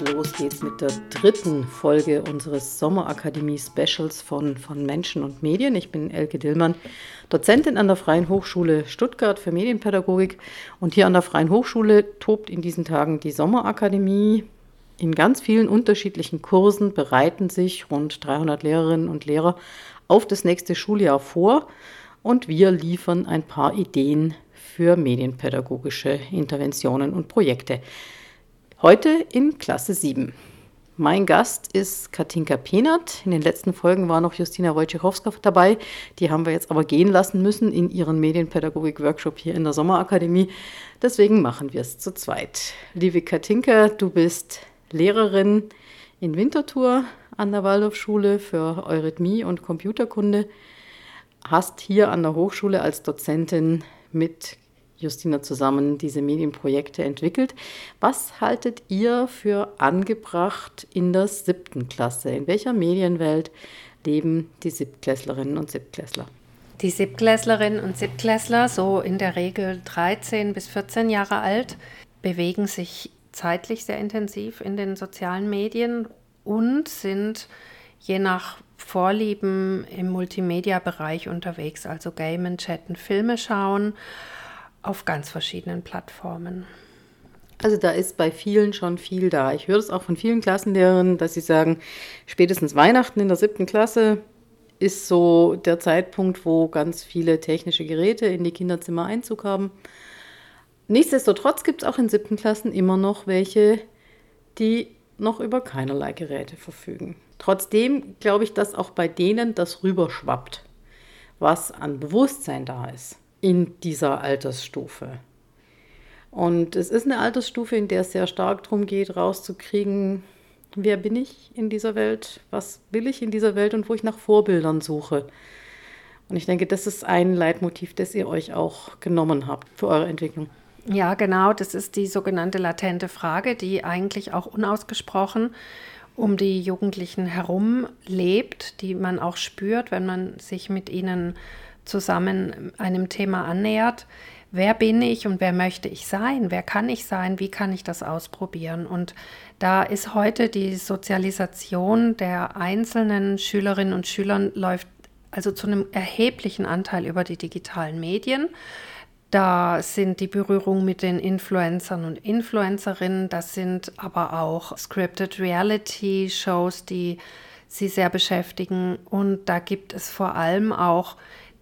Los geht's mit der dritten Folge unseres Sommerakademie-Specials von, von Menschen und Medien. Ich bin Elke Dillmann, Dozentin an der Freien Hochschule Stuttgart für Medienpädagogik. Und hier an der Freien Hochschule tobt in diesen Tagen die Sommerakademie. In ganz vielen unterschiedlichen Kursen bereiten sich rund 300 Lehrerinnen und Lehrer auf das nächste Schuljahr vor. Und wir liefern ein paar Ideen für medienpädagogische Interventionen und Projekte. Heute in Klasse 7. Mein Gast ist Katinka Penert. In den letzten Folgen war noch Justina Wojciechowska dabei. Die haben wir jetzt aber gehen lassen müssen in ihren Medienpädagogik-Workshop hier in der Sommerakademie. Deswegen machen wir es zu zweit. Liebe Katinka, du bist Lehrerin in Winterthur an der Waldorfschule für Eurythmie und Computerkunde. Hast hier an der Hochschule als Dozentin mit Justina zusammen diese Medienprojekte entwickelt. Was haltet ihr für angebracht in der siebten Klasse? In welcher Medienwelt leben die Siebtklässlerinnen und Siebtklässler? Die Siebtklässlerinnen und Siebtklässler, so in der Regel 13 bis 14 Jahre alt, bewegen sich zeitlich sehr intensiv in den sozialen Medien und sind je nach Vorlieben im Multimedia-Bereich unterwegs, also Gamen, Chatten, Filme schauen auf ganz verschiedenen Plattformen. Also da ist bei vielen schon viel da. Ich höre es auch von vielen Klassenlehrern, dass sie sagen, spätestens Weihnachten in der siebten Klasse ist so der Zeitpunkt, wo ganz viele technische Geräte in die Kinderzimmer Einzug haben. Nichtsdestotrotz gibt es auch in siebten Klassen immer noch welche, die noch über keinerlei Geräte verfügen. Trotzdem glaube ich, dass auch bei denen das rüberschwappt, was an Bewusstsein da ist in dieser Altersstufe. Und es ist eine Altersstufe, in der es sehr stark darum geht, rauszukriegen, wer bin ich in dieser Welt, was will ich in dieser Welt und wo ich nach Vorbildern suche. Und ich denke, das ist ein Leitmotiv, das ihr euch auch genommen habt für eure Entwicklung. Ja, genau, das ist die sogenannte latente Frage, die eigentlich auch unausgesprochen um die Jugendlichen herum lebt, die man auch spürt, wenn man sich mit ihnen zusammen einem Thema annähert. Wer bin ich und wer möchte ich sein? Wer kann ich sein? Wie kann ich das ausprobieren? Und da ist heute die Sozialisation der einzelnen Schülerinnen und Schülern läuft also zu einem erheblichen Anteil über die digitalen Medien. Da sind die Berührungen mit den Influencern und Influencerinnen, das sind aber auch Scripted Reality Shows, die sie sehr beschäftigen. Und da gibt es vor allem auch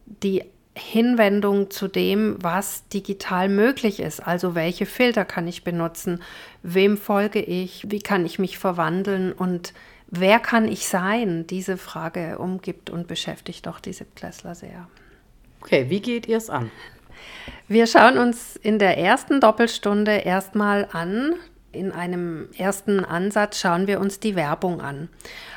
die Hinwendung zu dem, was digital möglich ist. Also welche Filter kann ich benutzen, wem folge ich, wie kann ich mich verwandeln und wer kann ich sein? Diese Frage umgibt und beschäftigt doch die Siebtklässler sehr. Okay, wie geht ihr es an? Wir schauen uns in der ersten Doppelstunde erstmal an. In einem ersten Ansatz schauen wir uns die Werbung an.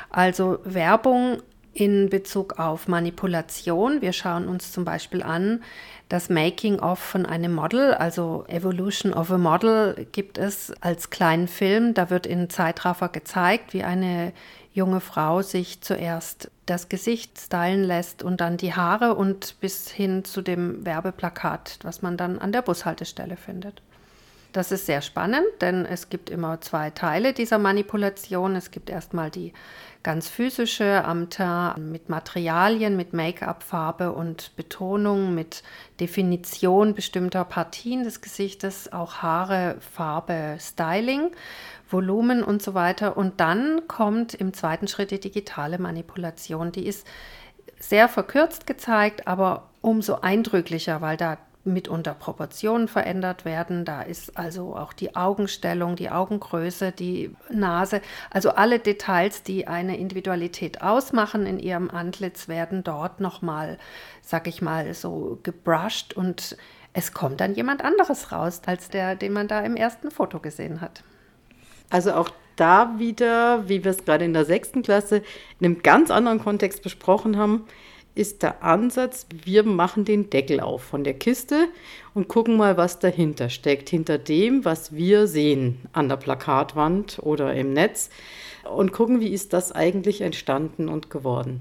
Also Werbung in Bezug auf Manipulation. Wir schauen uns zum Beispiel an, das Making-of von einem Model, also Evolution of a Model, gibt es als kleinen Film. Da wird in Zeitraffer gezeigt, wie eine junge Frau sich zuerst das Gesicht stylen lässt und dann die Haare und bis hin zu dem Werbeplakat, was man dann an der Bushaltestelle findet. Das ist sehr spannend, denn es gibt immer zwei Teile dieser Manipulation. Es gibt erstmal die ganz physische am Teint mit Materialien, mit Make-up-Farbe und Betonung, mit Definition bestimmter Partien des Gesichtes, auch Haare, Farbe, Styling, Volumen und so weiter. Und dann kommt im zweiten Schritt die digitale Manipulation. Die ist sehr verkürzt gezeigt, aber umso eindrücklicher, weil da mitunter Proportionen verändert werden. Da ist also auch die Augenstellung, die Augengröße, die Nase, also alle Details, die eine Individualität ausmachen in ihrem Antlitz, werden dort nochmal, sag ich mal, so gebrushed und es kommt dann jemand anderes raus, als der, den man da im ersten Foto gesehen hat. Also auch da wieder, wie wir es gerade in der sechsten Klasse in einem ganz anderen Kontext besprochen haben, ist der Ansatz, wir machen den Deckel auf von der Kiste und gucken mal, was dahinter steckt, hinter dem, was wir sehen an der Plakatwand oder im Netz. Und gucken, wie ist das eigentlich entstanden und geworden.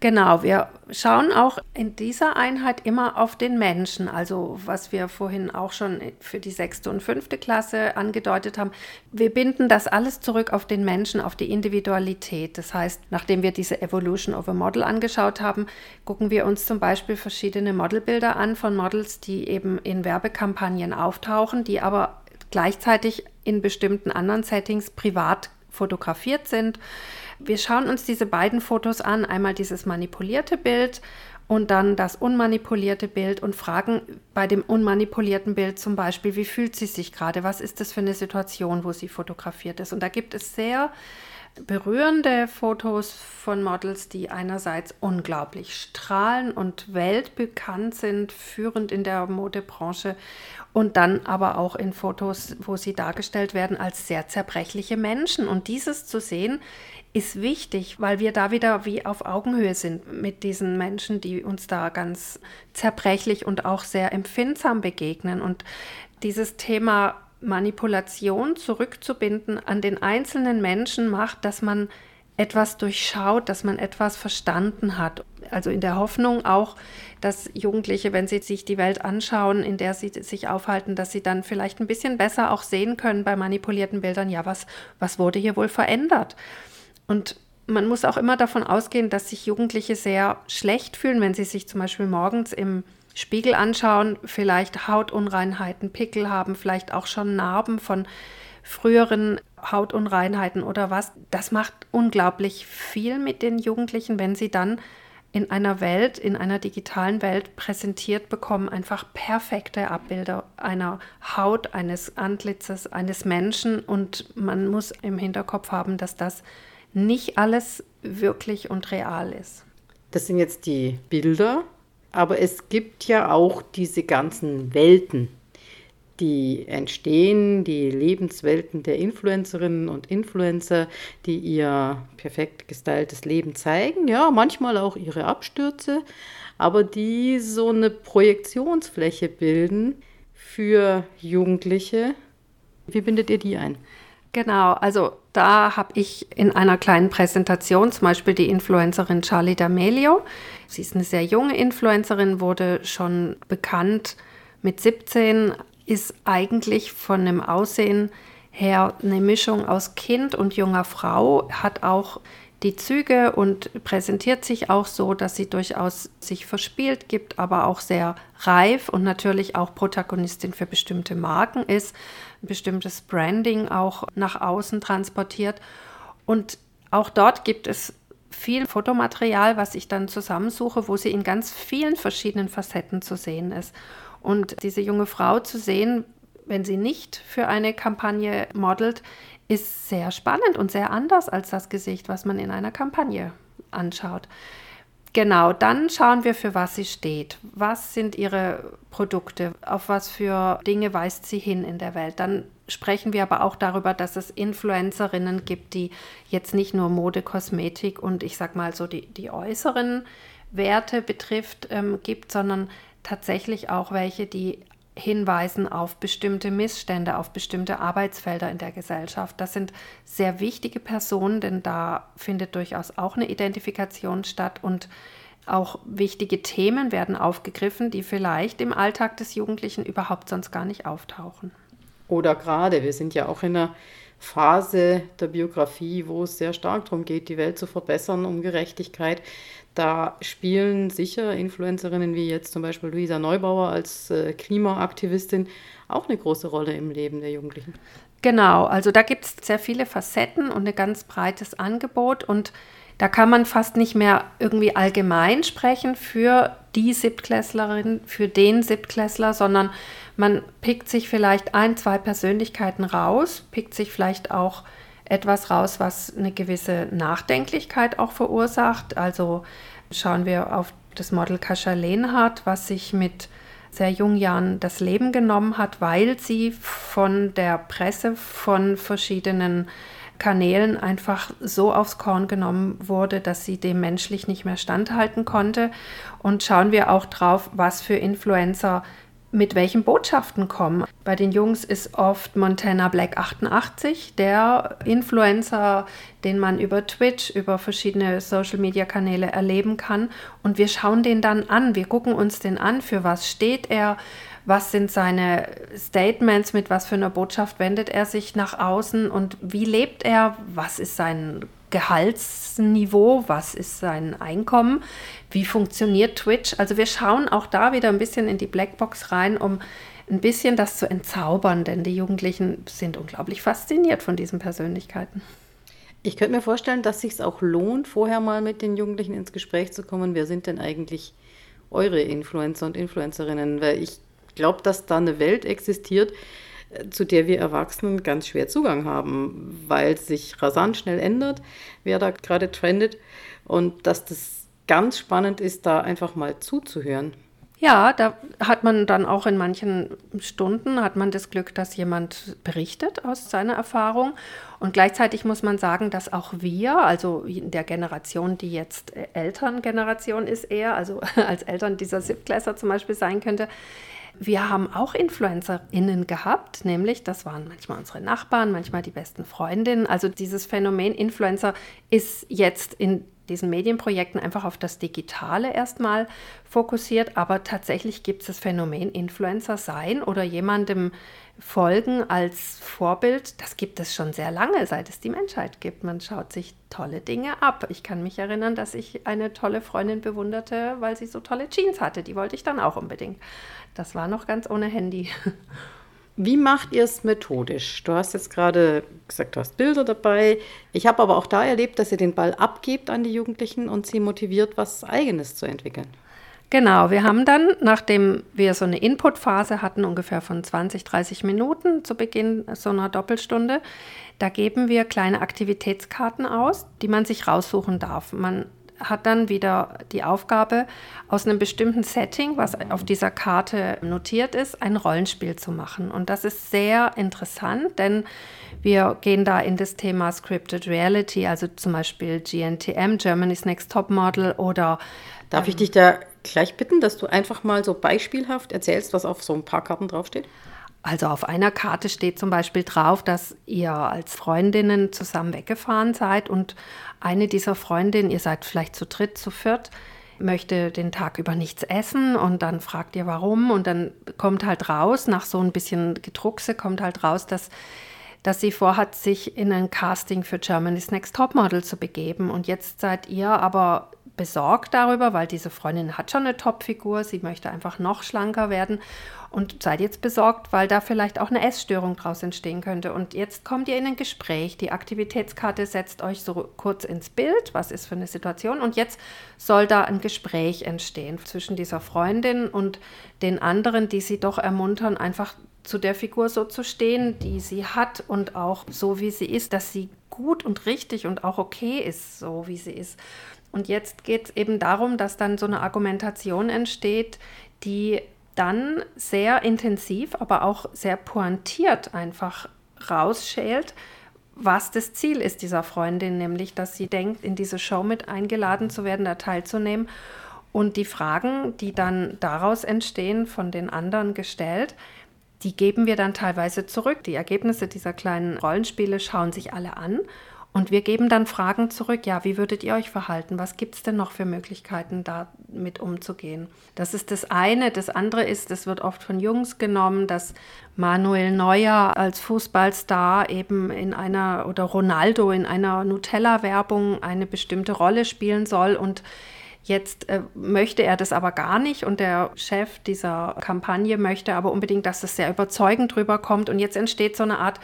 Genau, wir schauen auch in dieser Einheit immer auf den Menschen, also was wir vorhin auch schon für die sechste und fünfte Klasse angedeutet haben. Wir binden das alles zurück auf den Menschen, auf die Individualität. Das heißt, nachdem wir diese Evolution of a Model angeschaut haben, gucken wir uns zum Beispiel verschiedene Modelbilder an von Models, die eben in Werbekampagnen auftauchen, die aber gleichzeitig in bestimmten anderen Settings privat fotografiert sind. Wir schauen uns diese beiden Fotos an, einmal dieses manipulierte Bild und dann das unmanipulierte Bild und fragen bei dem unmanipulierten Bild zum Beispiel, wie fühlt sie sich gerade, was ist das für eine Situation, wo sie fotografiert ist. Und da gibt es sehr berührende Fotos von Models, die einerseits unglaublich strahlen und weltbekannt sind, führend in der Modebranche und dann aber auch in Fotos, wo sie dargestellt werden als sehr zerbrechliche Menschen. Und dieses zu sehen, ist wichtig, weil wir da wieder wie auf Augenhöhe sind mit diesen Menschen, die uns da ganz zerbrechlich und auch sehr empfindsam begegnen. Und dieses Thema Manipulation zurückzubinden an den einzelnen Menschen macht, dass man etwas durchschaut, dass man etwas verstanden hat. Also in der Hoffnung auch, dass Jugendliche, wenn sie sich die Welt anschauen, in der sie sich aufhalten, dass sie dann vielleicht ein bisschen besser auch sehen können bei manipulierten Bildern, ja, was, was wurde hier wohl verändert? Und man muss auch immer davon ausgehen, dass sich Jugendliche sehr schlecht fühlen, wenn sie sich zum Beispiel morgens im Spiegel anschauen, vielleicht Hautunreinheiten, Pickel haben, vielleicht auch schon Narben von früheren Hautunreinheiten oder was. Das macht unglaublich viel mit den Jugendlichen, wenn sie dann in einer Welt, in einer digitalen Welt präsentiert bekommen, einfach perfekte Abbilder einer Haut, eines Antlitzes, eines Menschen. Und man muss im Hinterkopf haben, dass das nicht alles wirklich und real ist. Das sind jetzt die Bilder, aber es gibt ja auch diese ganzen Welten, die entstehen, die Lebenswelten der Influencerinnen und Influencer, die ihr perfekt gestyltes Leben zeigen, ja, manchmal auch ihre Abstürze, aber die so eine Projektionsfläche bilden für Jugendliche. Wie bindet ihr die ein? Genau, also da habe ich in einer kleinen Präsentation zum Beispiel die Influencerin Charlie D'Amelio. Sie ist eine sehr junge Influencerin, wurde schon bekannt mit 17, ist eigentlich von dem Aussehen her eine Mischung aus Kind und junger Frau, hat auch die Züge und präsentiert sich auch so, dass sie durchaus sich verspielt gibt, aber auch sehr reif und natürlich auch Protagonistin für bestimmte Marken ist, bestimmtes Branding auch nach außen transportiert. Und auch dort gibt es viel Fotomaterial, was ich dann zusammensuche, wo sie in ganz vielen verschiedenen Facetten zu sehen ist. Und diese junge Frau zu sehen, wenn sie nicht für eine Kampagne modelt, ist sehr spannend und sehr anders als das Gesicht, was man in einer Kampagne anschaut. Genau, dann schauen wir, für was sie steht. Was sind ihre Produkte? Auf was für Dinge weist sie hin in der Welt? Dann sprechen wir aber auch darüber, dass es Influencerinnen gibt, die jetzt nicht nur Mode, Kosmetik und ich sag mal so die, die äußeren Werte betrifft, ähm, gibt, sondern tatsächlich auch welche, die hinweisen auf bestimmte Missstände, auf bestimmte Arbeitsfelder in der Gesellschaft. Das sind sehr wichtige Personen, denn da findet durchaus auch eine Identifikation statt und auch wichtige Themen werden aufgegriffen, die vielleicht im Alltag des Jugendlichen überhaupt sonst gar nicht auftauchen. Oder gerade, wir sind ja auch in einer Phase der Biografie, wo es sehr stark darum geht, die Welt zu verbessern, um Gerechtigkeit. Da spielen sicher Influencerinnen wie jetzt zum Beispiel Luisa Neubauer als äh, Klimaaktivistin auch eine große Rolle im Leben der Jugendlichen. Genau, also da gibt es sehr viele Facetten und ein ganz breites Angebot und da kann man fast nicht mehr irgendwie allgemein sprechen für die Siebtklässlerin, für den Siebtklässler, sondern man pickt sich vielleicht ein, zwei Persönlichkeiten raus, pickt sich vielleicht auch etwas raus, was eine gewisse Nachdenklichkeit auch verursacht. Also schauen wir auf das Model Kascha Lehnhardt, was sich mit sehr jungen Jahren das Leben genommen hat, weil sie von der Presse, von verschiedenen Kanälen einfach so aufs Korn genommen wurde, dass sie dem menschlich nicht mehr standhalten konnte. Und schauen wir auch drauf, was für Influencer mit welchen Botschaften kommen. Bei den Jungs ist oft Montana Black 88 der Influencer, den man über Twitch, über verschiedene Social-Media-Kanäle erleben kann. Und wir schauen den dann an, wir gucken uns den an, für was steht er, was sind seine Statements, mit was für einer Botschaft wendet er sich nach außen und wie lebt er, was ist sein Gehaltsniveau, was ist sein Einkommen, wie funktioniert Twitch. Also wir schauen auch da wieder ein bisschen in die Blackbox rein, um ein bisschen das zu entzaubern, denn die Jugendlichen sind unglaublich fasziniert von diesen Persönlichkeiten. Ich könnte mir vorstellen, dass sich auch lohnt, vorher mal mit den Jugendlichen ins Gespräch zu kommen. Wer sind denn eigentlich eure Influencer und Influencerinnen? Weil ich glaube, dass da eine Welt existiert, zu der wir Erwachsenen ganz schwer Zugang haben, weil sich rasant schnell ändert, wer da gerade trendet und dass das ganz spannend ist, da einfach mal zuzuhören. Ja, da hat man dann auch in manchen Stunden hat man das Glück, dass jemand berichtet aus seiner Erfahrung. Und gleichzeitig muss man sagen, dass auch wir, also in der Generation, die jetzt Elterngeneration ist eher, also als Eltern dieser Siebtklässler zum Beispiel sein könnte, wir haben auch InfluencerInnen gehabt, nämlich das waren manchmal unsere Nachbarn, manchmal die besten Freundinnen. Also dieses Phänomen Influencer ist jetzt in diesen Medienprojekten einfach auf das Digitale erstmal fokussiert, aber tatsächlich gibt es das Phänomen Influencer sein oder jemandem folgen als Vorbild, das gibt es schon sehr lange, seit es die Menschheit gibt. Man schaut sich tolle Dinge ab. Ich kann mich erinnern, dass ich eine tolle Freundin bewunderte, weil sie so tolle Jeans hatte. Die wollte ich dann auch unbedingt. Das war noch ganz ohne Handy. Wie macht ihr es methodisch? Du hast jetzt gerade gesagt, du hast Bilder dabei. Ich habe aber auch da erlebt, dass ihr den Ball abgebt an die Jugendlichen und sie motiviert, was Eigenes zu entwickeln. Genau, wir haben dann, nachdem wir so eine Inputphase hatten, ungefähr von 20, 30 Minuten zu Beginn so einer Doppelstunde, da geben wir kleine Aktivitätskarten aus, die man sich raussuchen darf. Man hat dann wieder die Aufgabe, aus einem bestimmten Setting, was auf dieser Karte notiert ist, ein Rollenspiel zu machen. Und das ist sehr interessant, denn wir gehen da in das Thema Scripted Reality, also zum Beispiel GNTM, Germany's Next Top Model oder. Darf ich dich da gleich bitten, dass du einfach mal so beispielhaft erzählst, was auf so ein paar Karten draufsteht? Also auf einer Karte steht zum Beispiel drauf, dass ihr als Freundinnen zusammen weggefahren seid und eine dieser Freundinnen, ihr seid vielleicht zu dritt, zu viert, möchte den Tag über nichts essen und dann fragt ihr warum und dann kommt halt raus, nach so ein bisschen Gedruckse kommt halt raus, dass, dass sie vorhat, sich in ein Casting für Germany's Next Topmodel zu begeben und jetzt seid ihr aber besorgt darüber, weil diese Freundin hat schon eine Topfigur, sie möchte einfach noch schlanker werden und seid jetzt besorgt, weil da vielleicht auch eine Essstörung draus entstehen könnte. Und jetzt kommt ihr in ein Gespräch. Die Aktivitätskarte setzt euch so kurz ins Bild, was ist für eine Situation. Und jetzt soll da ein Gespräch entstehen zwischen dieser Freundin und den anderen, die sie doch ermuntern, einfach zu der Figur so zu stehen, die sie hat und auch so, wie sie ist, dass sie gut und richtig und auch okay ist, so wie sie ist. Und jetzt geht es eben darum, dass dann so eine Argumentation entsteht, die dann sehr intensiv, aber auch sehr pointiert einfach rausschält, was das Ziel ist dieser Freundin, nämlich dass sie denkt, in diese Show mit eingeladen zu werden, da teilzunehmen und die Fragen, die dann daraus entstehen, von den anderen gestellt, die geben wir dann teilweise zurück. Die Ergebnisse dieser kleinen Rollenspiele schauen sich alle an und wir geben dann Fragen zurück, ja, wie würdet ihr euch verhalten? Was gibt es denn noch für Möglichkeiten, damit umzugehen? Das ist das eine. Das andere ist, es wird oft von Jungs genommen, dass Manuel Neuer als Fußballstar eben in einer oder Ronaldo in einer Nutella-Werbung eine bestimmte Rolle spielen soll und Jetzt äh, möchte er das aber gar nicht und der Chef dieser Kampagne möchte aber unbedingt, dass es sehr überzeugend rüberkommt und jetzt entsteht so eine Art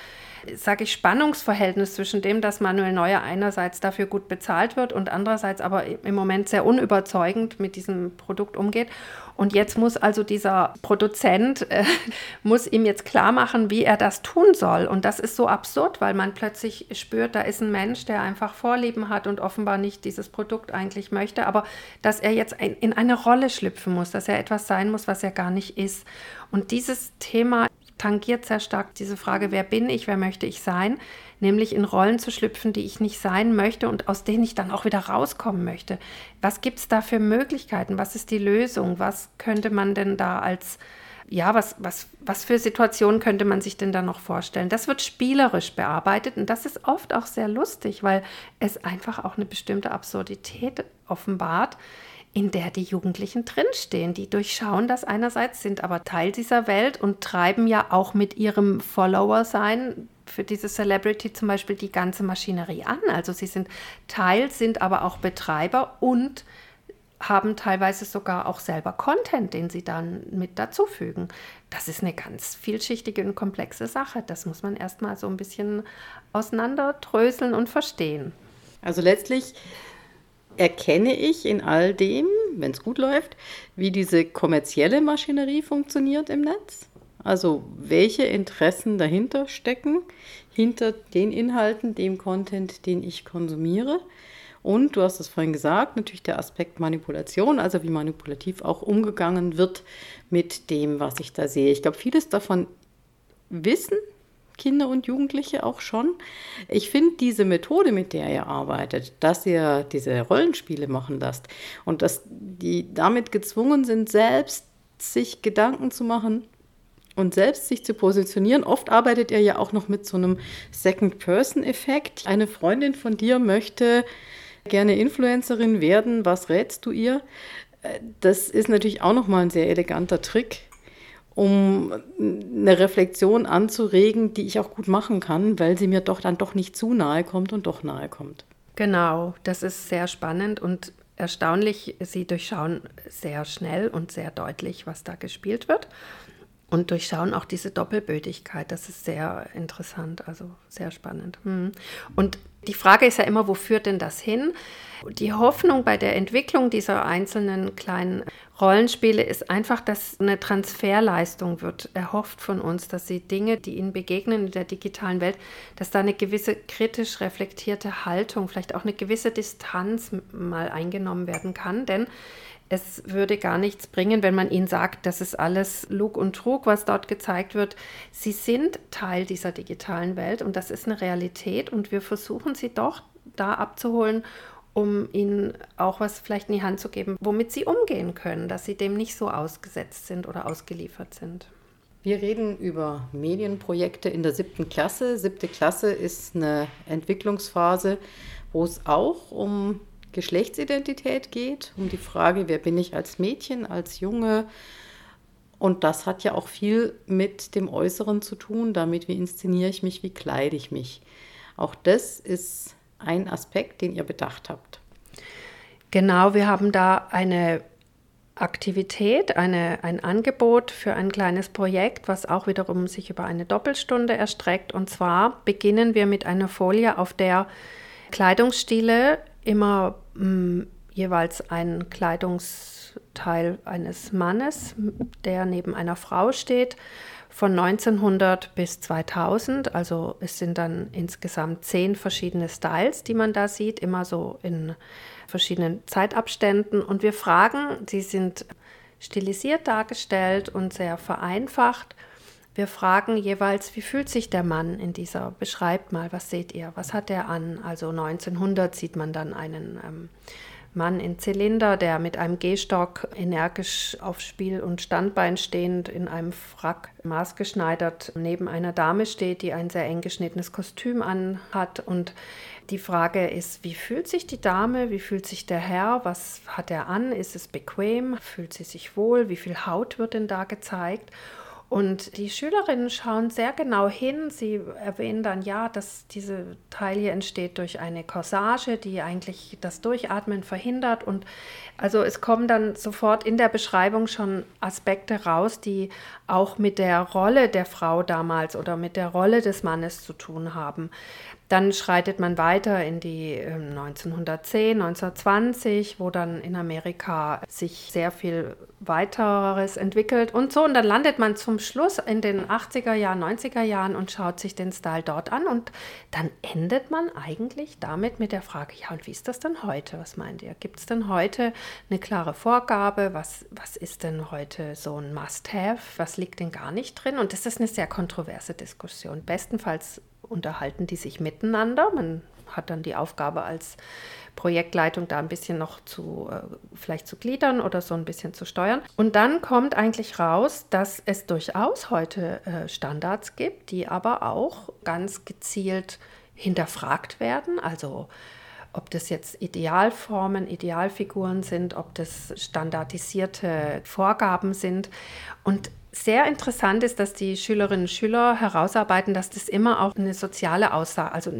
sage ich, Spannungsverhältnis zwischen dem, dass Manuel Neuer einerseits dafür gut bezahlt wird und andererseits aber im Moment sehr unüberzeugend mit diesem Produkt umgeht. Und jetzt muss also dieser Produzent, äh, muss ihm jetzt klar machen, wie er das tun soll. Und das ist so absurd, weil man plötzlich spürt, da ist ein Mensch, der einfach Vorlieben hat und offenbar nicht dieses Produkt eigentlich möchte, aber dass er jetzt in eine Rolle schlüpfen muss, dass er etwas sein muss, was er gar nicht ist. Und dieses Thema tangiert sehr stark diese Frage, wer bin ich, wer möchte ich sein, nämlich in Rollen zu schlüpfen, die ich nicht sein möchte und aus denen ich dann auch wieder rauskommen möchte. Was gibt es da für Möglichkeiten? Was ist die Lösung? Was könnte man denn da als ja, was, was, was für Situationen könnte man sich denn da noch vorstellen? Das wird spielerisch bearbeitet und das ist oft auch sehr lustig, weil es einfach auch eine bestimmte Absurdität offenbart, in der die Jugendlichen drinstehen. Die durchschauen das einerseits, sind aber Teil dieser Welt und treiben ja auch mit ihrem Follower-Sein für diese Celebrity zum Beispiel die ganze Maschinerie an. Also sie sind Teil, sind aber auch Betreiber und haben teilweise sogar auch selber Content, den sie dann mit dazufügen. Das ist eine ganz vielschichtige und komplexe Sache. Das muss man erstmal so ein bisschen auseinanderdröseln und verstehen. Also letztlich erkenne ich in all dem, wenn es gut läuft, wie diese kommerzielle Maschinerie funktioniert im Netz. Also welche Interessen dahinter stecken, hinter den Inhalten, dem Content, den ich konsumiere. Und du hast es vorhin gesagt, natürlich der Aspekt Manipulation, also wie manipulativ auch umgegangen wird mit dem, was ich da sehe. Ich glaube, vieles davon wissen Kinder und Jugendliche auch schon. Ich finde diese Methode, mit der ihr arbeitet, dass ihr diese Rollenspiele machen lasst und dass die damit gezwungen sind, selbst sich Gedanken zu machen, und selbst sich zu positionieren. Oft arbeitet ihr ja auch noch mit so einem Second-Person-Effekt. Eine Freundin von dir möchte gerne Influencerin werden, was rätst du ihr? Äh, das ist natürlich auch nochmal ein sehr eleganter Trick, um eine Reflexion anzuregen, die ich auch gut machen kann, weil sie mir doch dann doch nicht zu nahe kommt und doch nahe kommt. Genau, das ist sehr spannend und erstaunlich. Sie durchschauen sehr schnell und sehr deutlich, was da gespielt wird und durchschauen auch diese Doppelbödigkeit. Das ist sehr interessant, also sehr spannend. Hm. Und die Frage ist ja immer, wo führt denn das hin? Die Hoffnung bei der Entwicklung dieser einzelnen kleinen Rollenspiele ist einfach, dass eine Transferleistung wird erhofft von uns, dass sie Dinge, die ihnen begegnen in der digitalen Welt, dass da eine gewisse kritisch reflektierte Haltung, vielleicht auch eine gewisse Distanz mal eingenommen werden kann. Denn es würde gar nichts bringen, wenn man ihnen sagt, das ist alles Lug und Trug, was dort gezeigt wird. Sie sind Teil dieser digitalen Welt und das ist eine Realität und wir versuchen sie doch da abzuholen, um ihnen auch was vielleicht in die Hand zu geben, womit sie umgehen können, dass sie dem nicht so ausgesetzt sind oder ausgeliefert sind. Wir reden über Medienprojekte in der siebten Klasse. Siebte Klasse ist eine Entwicklungsphase, wo es auch um Geschlechtsidentität geht, um die Frage, wer bin ich als Mädchen, als Junge. Und das hat ja auch viel mit dem Äußeren zu tun, damit wie inszeniere ich mich, wie kleide ich mich. Auch das ist ein Aspekt, den ihr bedacht habt. Genau, wir haben da eine Aktivität, eine, ein Angebot für ein kleines Projekt, was auch wiederum sich über eine Doppelstunde erstreckt. Und zwar beginnen wir mit einer Folie, auf der Kleidungsstile immer mh, mm, jeweils ein Kleidungsteil eines Mannes, der neben einer Frau steht, von 1900 bis 2000. Also es sind dann insgesamt zehn verschiedene Styles, die man da sieht, immer so in verschiedenen Zeitabständen. Und wir fragen, sie sind stilisiert dargestellt und sehr vereinfacht. Wir fragen jeweils, wie fühlt sich der Mann in dieser, beschreibt mal, was seht ihr, was hat er an? Also 1900 sieht man dann einen ähm, Mann in Zylinder, der mit einem Gehstock energisch auf Spiel- und Standbein stehend in einem Frack maßgeschneidert neben einer Dame steht, die ein sehr eng geschnittenes Kostüm anhat. Und die Frage ist, wie fühlt sich die Dame, wie fühlt sich der Herr, was hat er an, ist es bequem, fühlt sie sich wohl, wie viel Haut wird denn da gezeigt? Und die Schülerinnen schauen sehr genau hin. Sie erwähnen dann, ja, dass diese Teil hier entsteht durch eine Corsage, die eigentlich das Durchatmen verhindert. Und also es kommen dann sofort in der Beschreibung schon Aspekte raus, die auch mit der Rolle der Frau damals oder mit der Rolle des Mannes zu tun haben. Dann schreitet man weiter in die 1910, ähm, 1920, wo dann in Amerika sich sehr viel weiteres entwickelt und so. Und dann landet man zum Schluss in den 80er Jahren, 90er Jahren und schaut sich den Style dort an. Und dann endet man eigentlich damit mit der Frage, ja, und wie ist das denn heute? Was meint ihr? Gibt es denn heute eine klare Vorgabe? Was, was ist denn heute so ein Must-Have? Was liegt denn gar nicht drin? Und das ist eine sehr kontroverse Diskussion. Bestenfalls unterhalten die sich miteinander. Man hat dann die Aufgabe als Projektleitung da ein bisschen noch zu, äh, vielleicht zu gliedern oder so ein bisschen zu steuern. Und dann kommt eigentlich raus, dass es durchaus heute äh, Standards gibt, die aber auch ganz gezielt hinterfragt werden. Also ob das jetzt Idealformen, Idealfiguren sind, ob das standardisierte Vorgaben sind. Und sehr interessant ist, dass die Schülerinnen und Schüler herausarbeiten, dass das immer auch eine soziale Aussage, also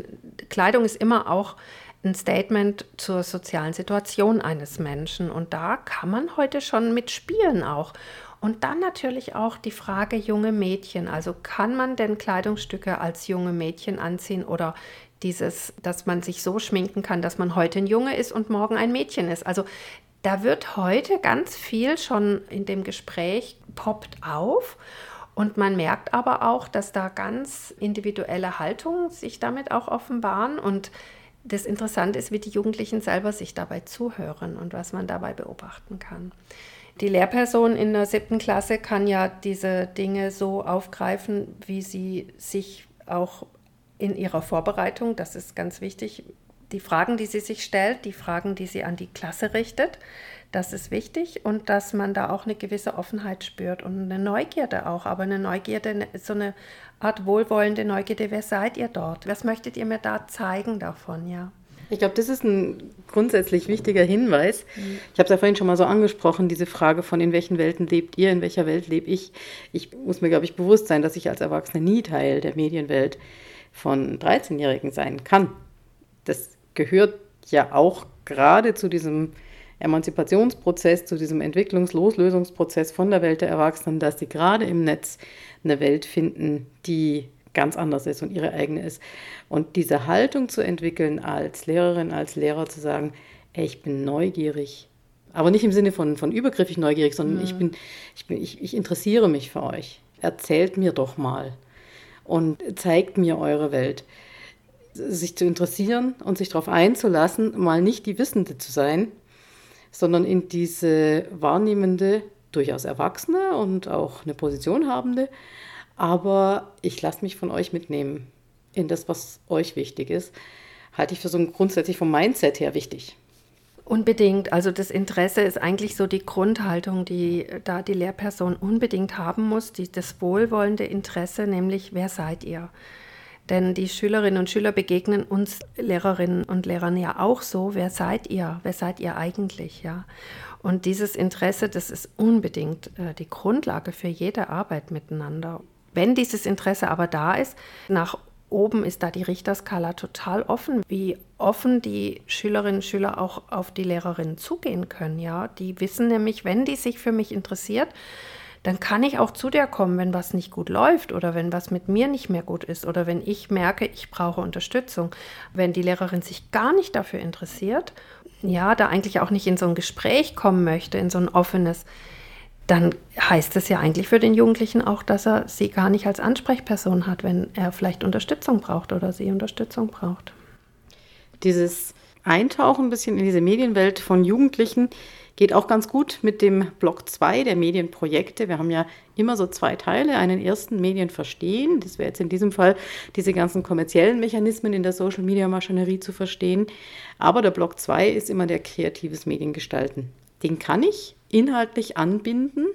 Kleidung ist immer auch ein Statement zur sozialen Situation eines Menschen. Und da kann man heute schon mitspielen auch. Und dann natürlich auch die Frage junge Mädchen. Also kann man denn Kleidungsstücke als junge Mädchen anziehen oder dieses, dass man sich so schminken kann, dass man heute ein Junge ist und morgen ein Mädchen ist. Also da wird heute ganz viel schon in dem Gespräch poppt auf. Und man merkt aber auch, dass da ganz individuelle Haltungen sich damit auch offenbaren. Und das Interessante ist, wie die Jugendlichen selber sich dabei zuhören und was man dabei beobachten kann. Die Lehrperson in der siebten Klasse kann ja diese Dinge so aufgreifen, wie sie sich auch in ihrer Vorbereitung, das ist ganz wichtig, die Fragen, die sie sich stellt, die Fragen, die sie an die Klasse richtet, das ist wichtig und dass man da auch eine gewisse Offenheit spürt und eine Neugierde auch, aber eine Neugierde, so eine Art wohlwollende Neugierde, wer seid ihr dort? Was möchtet ihr mir da zeigen davon, ja? Ich glaube, das ist ein grundsätzlich wichtiger Hinweis. Ich habe es ja vorhin schon mal so angesprochen, diese Frage von in welchen Welten lebt ihr, in welcher Welt lebe ich. Ich muss mir, glaube ich, bewusst sein, dass ich als Erwachsene nie Teil der Medienwelt von 13-Jährigen sein kann. Das gehört ja auch gerade zu diesem Emanzipationsprozess, zu diesem Entwicklungsloslösungsprozess von der Welt der Erwachsenen, dass sie gerade im Netz eine Welt finden, die ganz anders ist und ihre eigene ist. Und diese Haltung zu entwickeln als Lehrerin, als Lehrer zu sagen, ey, ich bin neugierig, aber nicht im Sinne von, von übergriffig neugierig, sondern mhm. ich, bin, ich, bin, ich, ich interessiere mich für euch. Erzählt mir doch mal und zeigt mir eure Welt. Sich zu interessieren und sich darauf einzulassen, mal nicht die Wissende zu sein, sondern in diese wahrnehmende, durchaus Erwachsene und auch eine Position habende, aber ich lasse mich von euch mitnehmen in das, was euch wichtig ist, halte ich für so ein grundsätzlich vom Mindset her wichtig. Unbedingt. Also das Interesse ist eigentlich so die Grundhaltung, die da die Lehrperson unbedingt haben muss, die, das wohlwollende Interesse, nämlich wer seid ihr? Denn die Schülerinnen und Schüler begegnen uns Lehrerinnen und Lehrern ja auch so, wer seid ihr? Wer seid ihr eigentlich? Ja. Und dieses Interesse, das ist unbedingt äh, die Grundlage für jede Arbeit miteinander. Wenn dieses Interesse aber da ist, nach oben ist da die Richterskala total offen, wie offen die Schülerinnen und Schüler auch auf die Lehrerinnen zugehen können. Ja, die wissen nämlich, wenn die sich für mich interessiert, dann kann ich auch zu dir kommen, wenn was nicht gut läuft oder wenn was mit mir nicht mehr gut ist oder wenn ich merke, ich brauche Unterstützung. Wenn die Lehrerin sich gar nicht dafür interessiert, ja, da eigentlich auch nicht in so ein Gespräch kommen möchte, in so ein offenes, dann heißt es ja eigentlich für den Jugendlichen auch, dass er sie gar nicht als Ansprechperson hat, wenn er vielleicht Unterstützung braucht oder sie Unterstützung braucht. Dieses Eintauchen ein bisschen in diese Medienwelt von Jugendlichen geht auch ganz gut mit dem Block 2 der Medienprojekte. Wir haben ja immer so zwei Teile. Einen ersten Medien verstehen. Das wäre jetzt in diesem Fall diese ganzen kommerziellen Mechanismen in der Social-Media-Maschinerie zu verstehen. Aber der Block 2 ist immer der kreatives Mediengestalten. Den kann ich inhaltlich anbinden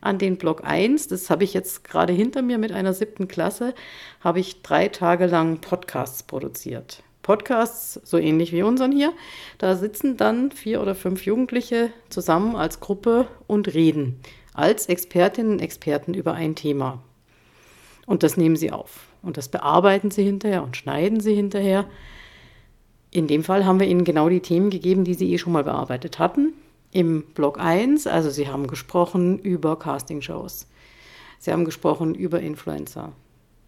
an den Block 1. Das habe ich jetzt gerade hinter mir mit einer siebten Klasse, habe ich drei Tage lang Podcasts produziert. Podcasts, so ähnlich wie unseren hier. Da sitzen dann vier oder fünf Jugendliche zusammen als Gruppe und reden als Expertinnen und Experten über ein Thema. Und das nehmen sie auf. Und das bearbeiten sie hinterher und schneiden sie hinterher. In dem Fall haben wir ihnen genau die Themen gegeben, die sie eh schon mal bearbeitet hatten im Blog 1, also Sie haben gesprochen über Castingshows. Sie haben gesprochen über Influencer.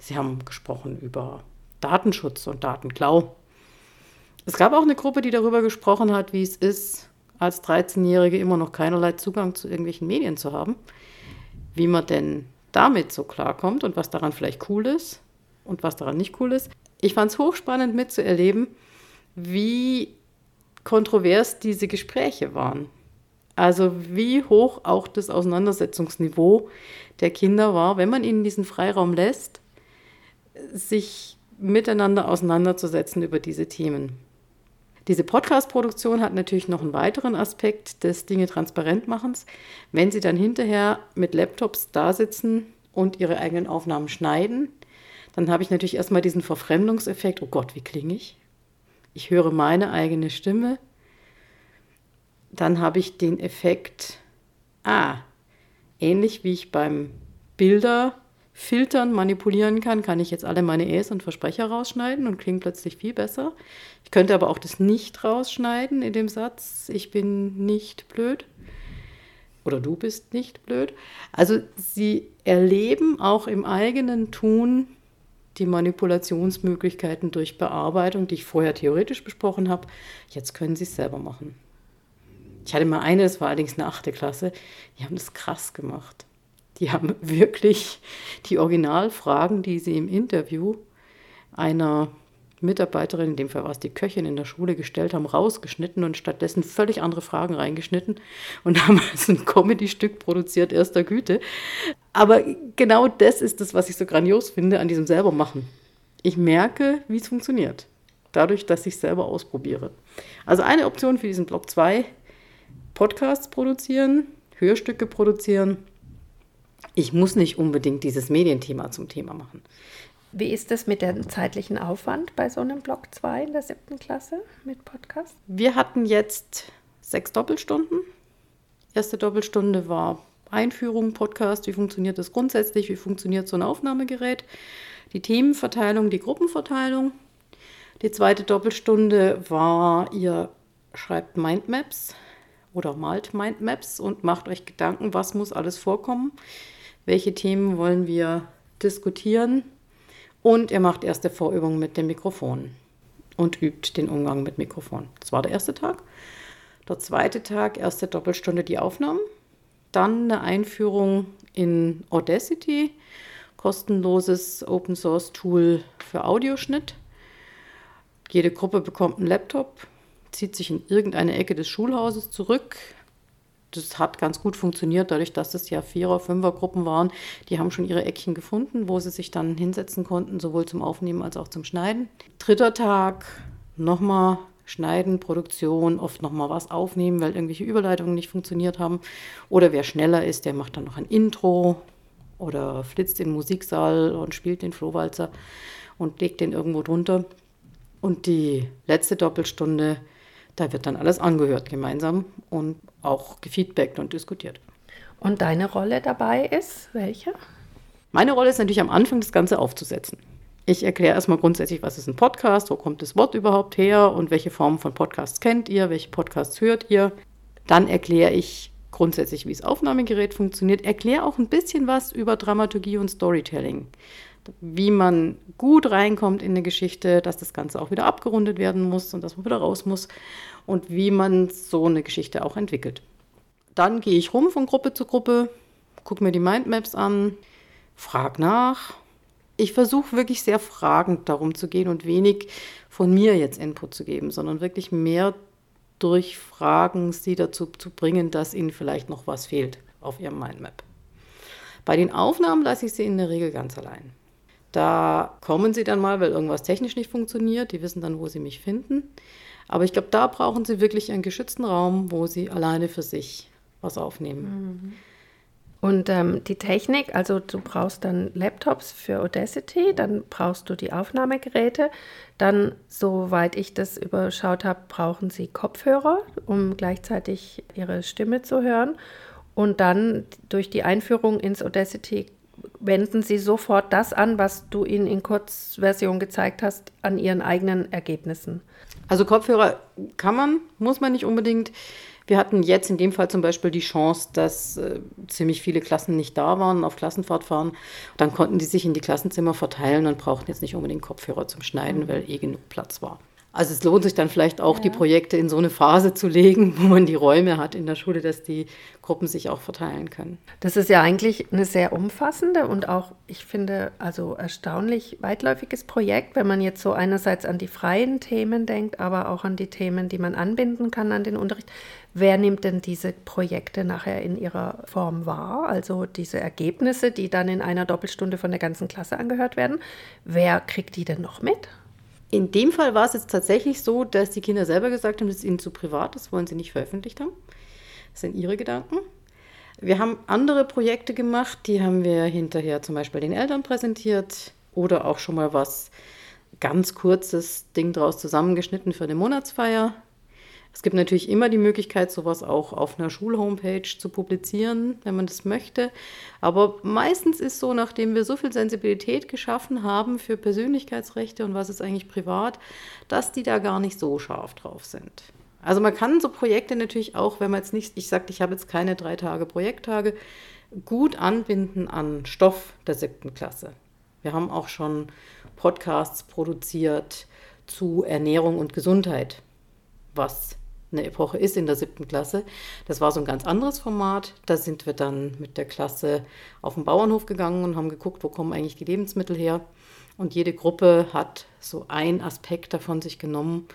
Sie haben gesprochen über Datenschutz und Datenklau. Es gab auch eine Gruppe, die darüber gesprochen hat, wie es ist, als 13-Jährige immer noch keinerlei Zugang zu irgendwelchen Medien zu haben, wie man denn damit so klarkommt und was daran vielleicht cool ist und was daran nicht cool ist. Ich fand es hochspannend mitzuerleben, wie kontrovers diese Gespräche waren. Also wie hoch auch das Auseinandersetzungsniveau der Kinder war, wenn man ihnen diesen Freiraum lässt, sich miteinander auseinanderzusetzen über diese Themen. Diese Podcast-Produktion hat natürlich noch einen weiteren Aspekt des Dinge transparent machens. Wenn Sie dann hinterher mit Laptops da sitzen und Ihre eigenen Aufnahmen schneiden, dann habe ich natürlich erstmal diesen Verfremdungseffekt. Oh Gott, wie klinge ich? Ich höre meine eigene Stimme. Dann habe ich den Effekt, ah, ähnlich wie ich beim Bilder filtern, manipulieren kann, kann ich jetzt alle meine Äs und Versprecher rausschneiden und klingt plötzlich viel besser. Ich könnte aber auch das nicht rausschneiden in dem Satz, ich bin nicht blöd oder du bist nicht blöd. Also sie erleben auch im eigenen Tun die Manipulationsmöglichkeiten durch Bearbeitung, die ich vorher theoretisch besprochen habe. Jetzt können sie es selber machen. Ich hatte mal eine, das war allerdings eine achte Klasse, die haben das krass gemacht. Die haben wirklich die Originalfragen, die sie im Interview einer Mitarbeiterin, in dem Fall war es die Köchin in der Schule, gestellt haben, rausgeschnitten und stattdessen völlig andere Fragen reingeschnitten und haben also ein Comedy-Stück produziert erster Güte. Aber genau das ist das, was ich so grandios finde an diesem selber machen. Ich merke, wie es funktioniert. Dadurch, dass ich es selber ausprobiere. Also eine Option für diesen Block 2, Podcasts produzieren, Hörstücke produzieren ich muss nicht unbedingt dieses Medienthema zum Thema machen. Wie ist es mit dem zeitlichen Aufwand bei so einem Block 2 in der siebten Klasse mit Podcast? Wir hatten jetzt sechs Doppelstunden. Erste Doppelstunde war Einführung, Podcast, wie funktioniert das grundsätzlich, wie funktioniert so ein Aufnahmegerät, die Themenverteilung, die Gruppenverteilung. Die zweite Doppelstunde war, ihr schreibt Mindmaps oder malt Mindmaps und macht euch Gedanken, was muss alles vorkommen welche Themen wollen wir diskutieren und ihr macht erste Vorübungen mit dem Mikrofon und übt den Umgang mit Mikrofon. Das war der erste Tag. Der zweite Tag, erste Doppelstunde die Aufnahmen, dann eine Einführung in Audacity, kostenloses Open Source Tool für Audioschnitt. Jede Gruppe bekommt einen Laptop, zieht sich in irgendeine Ecke des Schulhauses zurück, das hat ganz gut funktioniert, dadurch, dass es ja Vierer-, Fünfer-Gruppen waren. Die haben schon ihre Eckchen gefunden, wo sie sich dann hinsetzen konnten, sowohl zum Aufnehmen als auch zum Schneiden. Dritter Tag, nochmal Schneiden, Produktion, oft nochmal was aufnehmen, weil irgendwelche Überleitungen nicht funktioniert haben. Oder wer schneller ist, der macht dann noch ein Intro oder flitzt in den Musiksaal und spielt den Flohwalzer und legt den irgendwo drunter. Und die letzte Doppelstunde da wird dann alles angehört gemeinsam und auch gefeedbackt und diskutiert. Und deine Rolle dabei ist welche? Meine Rolle ist natürlich am Anfang das Ganze aufzusetzen. Ich erkläre erstmal grundsätzlich, was ist ein Podcast, wo kommt das Wort überhaupt her und welche Formen von Podcasts kennt ihr, welche Podcasts hört ihr. Dann erkläre ich grundsätzlich, wie das Aufnahmegerät funktioniert, erkläre auch ein bisschen was über Dramaturgie und Storytelling wie man gut reinkommt in eine Geschichte, dass das Ganze auch wieder abgerundet werden muss und dass man wieder raus muss und wie man so eine Geschichte auch entwickelt. Dann gehe ich rum von Gruppe zu Gruppe, gucke mir die Mindmaps an, frage nach. Ich versuche wirklich sehr fragend darum zu gehen und wenig von mir jetzt Input zu geben, sondern wirklich mehr durch Fragen sie dazu zu bringen, dass ihnen vielleicht noch was fehlt auf ihrem Mindmap. Bei den Aufnahmen lasse ich sie in der Regel ganz allein. Da kommen sie dann mal, weil irgendwas technisch nicht funktioniert. Die wissen dann, wo sie mich finden. Aber ich glaube, da brauchen sie wirklich einen geschützten Raum, wo sie alleine für sich was aufnehmen. Mhm. Und ähm, die Technik, also du brauchst dann Laptops für Audacity, dann brauchst du die Aufnahmegeräte, dann, soweit ich das überschaut habe, brauchen sie Kopfhörer, um gleichzeitig ihre Stimme zu hören. Und dann durch die Einführung ins Audacity wenden Sie sofort das an, was du ihnen in Kurzversion gezeigt hast, an ihren eigenen Ergebnissen. Also Kopfhörer kann man, muss man nicht unbedingt. Wir hatten jetzt in dem Fall zum Beispiel die Chance, dass äh, ziemlich viele Klassen nicht da waren, auf Klassenfahrt fahren. Dann konnten die sich in die Klassenzimmer verteilen und brauchten jetzt nicht unbedingt Kopfhörer zum Schneiden, mhm. weil eh genug Platz war. Also es lohnt sich dann vielleicht auch, ja. die Projekte in so eine Phase zu legen, wo man die Räume hat in der Schule, dass die Gruppen sich auch verteilen können. Das ist ja eigentlich eine sehr umfassende und auch, ich finde, also erstaunlich weitläufiges Projekt, wenn man jetzt so einerseits an die freien Themen denkt, aber auch an die Themen, die man anbinden kann an den Unterricht. Wer nimmt denn diese Projekte nachher in ihrer Form wahr? Also diese Ergebnisse, die dann in einer Doppelstunde von der ganzen Klasse angehört werden. Wer kriegt die denn noch mit? In dem Fall war es jetzt tatsächlich so, dass die Kinder selber gesagt haben, das ist ihnen zu privat, das wollen sie nicht veröffentlicht haben. Das sind ihre Gedanken. Wir haben andere Projekte gemacht, die haben wir hinterher zum Beispiel den Eltern präsentiert oder auch schon mal was ganz kurzes Ding draus zusammengeschnitten für eine Monatsfeier. Es gibt natürlich immer die Möglichkeit, sowas auch auf einer Schulhomepage zu publizieren, wenn man das möchte. Aber meistens ist so, nachdem wir so viel Sensibilität geschaffen haben für Persönlichkeitsrechte und was ist eigentlich privat, dass die da gar nicht so scharf drauf sind. Also man kann so Projekte natürlich auch, wenn man jetzt nicht, ich sagte, ich habe jetzt keine drei Tage Projekttage, gut anbinden an Stoff der siebten Klasse. Wir haben auch schon Podcasts produziert zu Ernährung und Gesundheit, was eine Epoche ist in der siebten Klasse. Das war so ein ganz anderes Format. Da sind wir dann mit der Klasse auf den Bauernhof gegangen und haben geguckt, wo kommen eigentlich die Lebensmittel her. Und jede Gruppe hat so einen Aspekt davon sich genommen,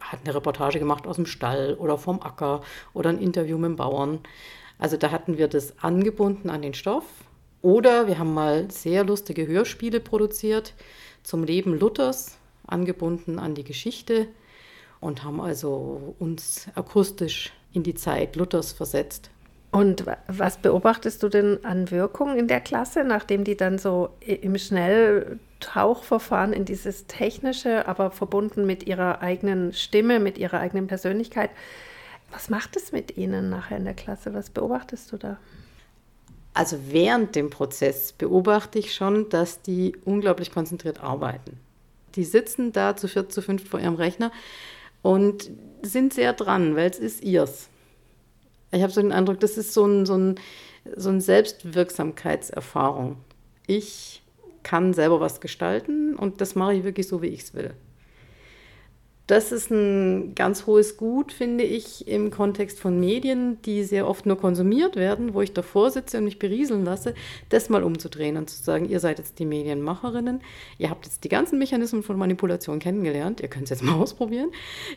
hat eine Reportage gemacht aus dem Stall oder vom Acker oder ein Interview mit dem Bauern. Also da hatten wir das angebunden an den Stoff. Oder wir haben mal sehr lustige Hörspiele produziert zum Leben Luthers, angebunden an die Geschichte und haben also uns akustisch in die Zeit Luthers versetzt. Und was beobachtest du denn an Wirkung in der Klasse, nachdem die dann so im Schnelltauchverfahren in dieses Technische, aber verbunden mit ihrer eigenen Stimme, mit ihrer eigenen Persönlichkeit, was macht es mit ihnen nachher in der Klasse? Was beobachtest du da? Also während dem Prozess beobachte ich schon, dass die unglaublich konzentriert arbeiten. Die sitzen da zu viert, zu fünft vor ihrem Rechner und sind sehr dran, weil es ist ihrs. Ich habe so den Eindruck, das ist so ein, so ein, so ein Selbstwirksamkeitserfahrung. Ich kann selber was gestalten und das mache ich wirklich so, wie ich es will das ist ein ganz hohes Gut, finde ich, im Kontext von Medien, die sehr oft nur konsumiert werden, wo ich davor sitze und mich berieseln lasse, das mal umzudrehen und zu sagen, ihr seid jetzt die Medienmacherinnen, ihr habt jetzt die ganzen Mechanismen von Manipulation kennengelernt, ihr könnt es jetzt mal ausprobieren.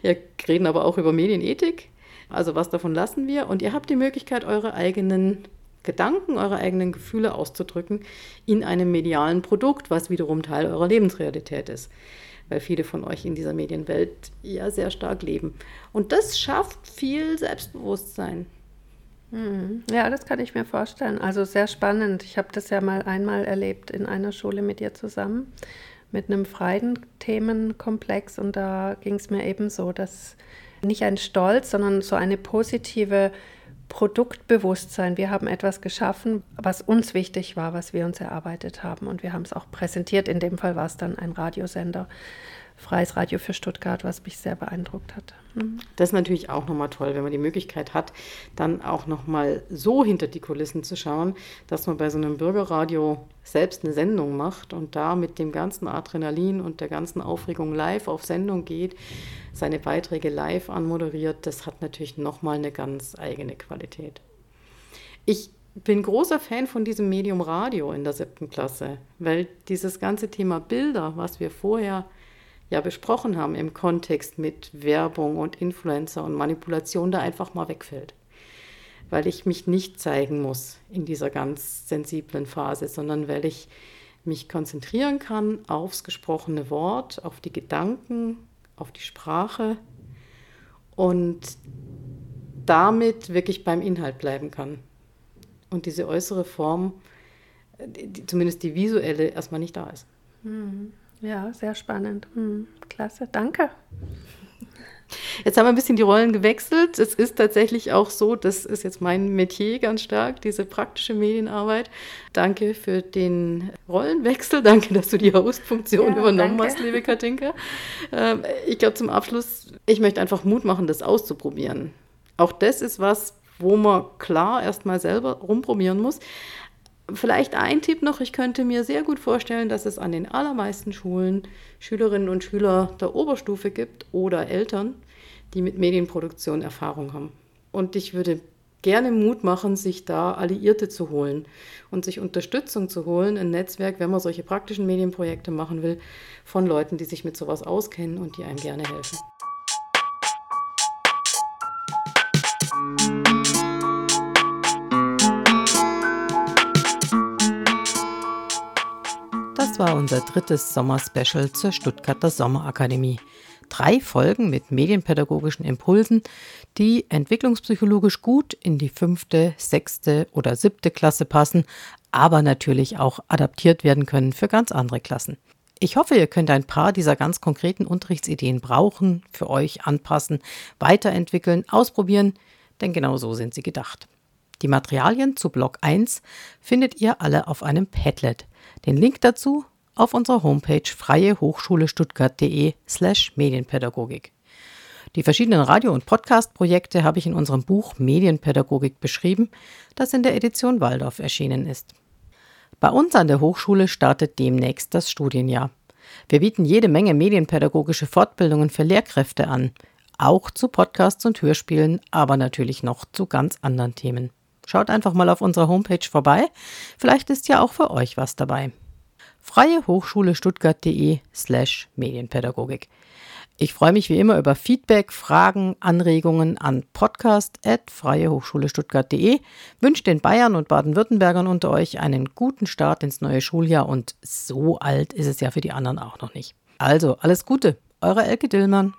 Wir reden aber auch über Medienethik, also was davon lassen wir und ihr habt die Möglichkeit, eure eigenen Gedanken, eure eigenen Gefühle auszudrücken in einem medialen Produkt, was wiederum Teil eurer Lebensrealität ist weil viele von euch in dieser Medienwelt ja sehr stark leben. Und das schafft viel Selbstbewusstsein. Hm. Ja, das kann ich mir vorstellen. Also sehr spannend. Ich habe das ja mal einmal erlebt in einer Schule mit dir zusammen, mit einem freien Themenkomplex. Und da ging es mir eben so, dass nicht ein Stolz, sondern so eine positive Produktbewusstsein. Wir haben etwas geschaffen, was uns wichtig war, was wir uns erarbeitet haben. Und wir haben es auch präsentiert. In dem Fall war es dann ein Radiosender, Freies Radio für Stuttgart, was mich sehr beeindruckt hat. Mhm. Das ist natürlich auch nochmal toll, wenn man die Möglichkeit hat, dann auch nochmal so hinter die Kulissen zu schauen, dass man bei so einem Bürgerradio selbst eine Sendung macht und da mit dem ganzen Adrenalin und der ganzen Aufregung live auf Sendung geht, seine Beiträge live anmoderiert. Das hat natürlich nochmal eine ganz eigene Qualität. Ich bin großer Fan von diesem Medium Radio in der siebten Klasse, weil dieses ganze Thema Bilder, was wir vorher ja besprochen haben im Kontext mit Werbung und Influencer und Manipulation da einfach mal wegfällt. Weil ich mich nicht zeigen muss in dieser ganz sensiblen Phase, sondern weil ich mich konzentrieren kann aufs gesprochene Wort, auf die Gedanken, auf die Sprache und damit wirklich beim Inhalt bleiben kann. Und diese äußere Form, die, zumindest die visuelle, erstmal nicht da ist. Mhm. Ja, sehr spannend. Hm, klasse, danke. Jetzt haben wir ein bisschen die Rollen gewechselt. Es ist tatsächlich auch so, das ist jetzt mein Metier ganz stark, diese praktische Medienarbeit. Danke für den Rollenwechsel. Danke, dass du die Hostfunktion ja, übernommen danke. hast, liebe Katinka. Ähm, ich glaube, zum Abschluss, ich möchte einfach Mut machen, das auszuprobieren. Auch das ist was, wo man klar erstmal selber rumprobieren muss Vielleicht ein Tipp noch, ich könnte mir sehr gut vorstellen, dass es an den allermeisten Schulen Schülerinnen und Schüler der Oberstufe gibt oder Eltern, die mit Medienproduktion Erfahrung haben. Und ich würde gerne Mut machen, sich da Alliierte zu holen und sich Unterstützung zu holen, ein Netzwerk, wenn man solche praktischen Medienprojekte machen will, von Leuten, die sich mit sowas auskennen und die einem gerne helfen. Das war unser drittes Sommerspecial zur Stuttgarter Sommerakademie drei Folgen mit medienpädagogischen Impulsen, die entwicklungspsychologisch gut in die fünfte, sechste oder siebte Klasse passen, aber natürlich auch adaptiert werden können für ganz andere Klassen. Ich hoffe, ihr könnt ein paar dieser ganz konkreten Unterrichtsideen brauchen, für euch anpassen, weiterentwickeln, ausprobieren, denn genau so sind sie gedacht. Die Materialien zu Block 1 findet ihr alle auf einem Padlet. Den Link dazu auf unserer Homepage freiehochschulestuttgart.de slash Medienpädagogik. Die verschiedenen Radio- und Podcast-Projekte habe ich in unserem Buch Medienpädagogik beschrieben, das in der Edition Waldorf erschienen ist. Bei uns an der Hochschule startet demnächst das Studienjahr. Wir bieten jede Menge medienpädagogische Fortbildungen für Lehrkräfte an, auch zu Podcasts und Hörspielen, aber natürlich noch zu ganz anderen Themen. Schaut einfach mal auf unserer Homepage vorbei, vielleicht ist ja auch für euch was dabei freie Hochschule Stuttgart.de slash Medienpädagogik. Ich freue mich wie immer über Feedback, Fragen, Anregungen an podcast.freiehochschulestuttgart.de. Wünsche den Bayern und Baden-Württembergern unter euch einen guten Start ins neue Schuljahr und so alt ist es ja für die anderen auch noch nicht. Also, alles Gute, eure Elke Dillmann.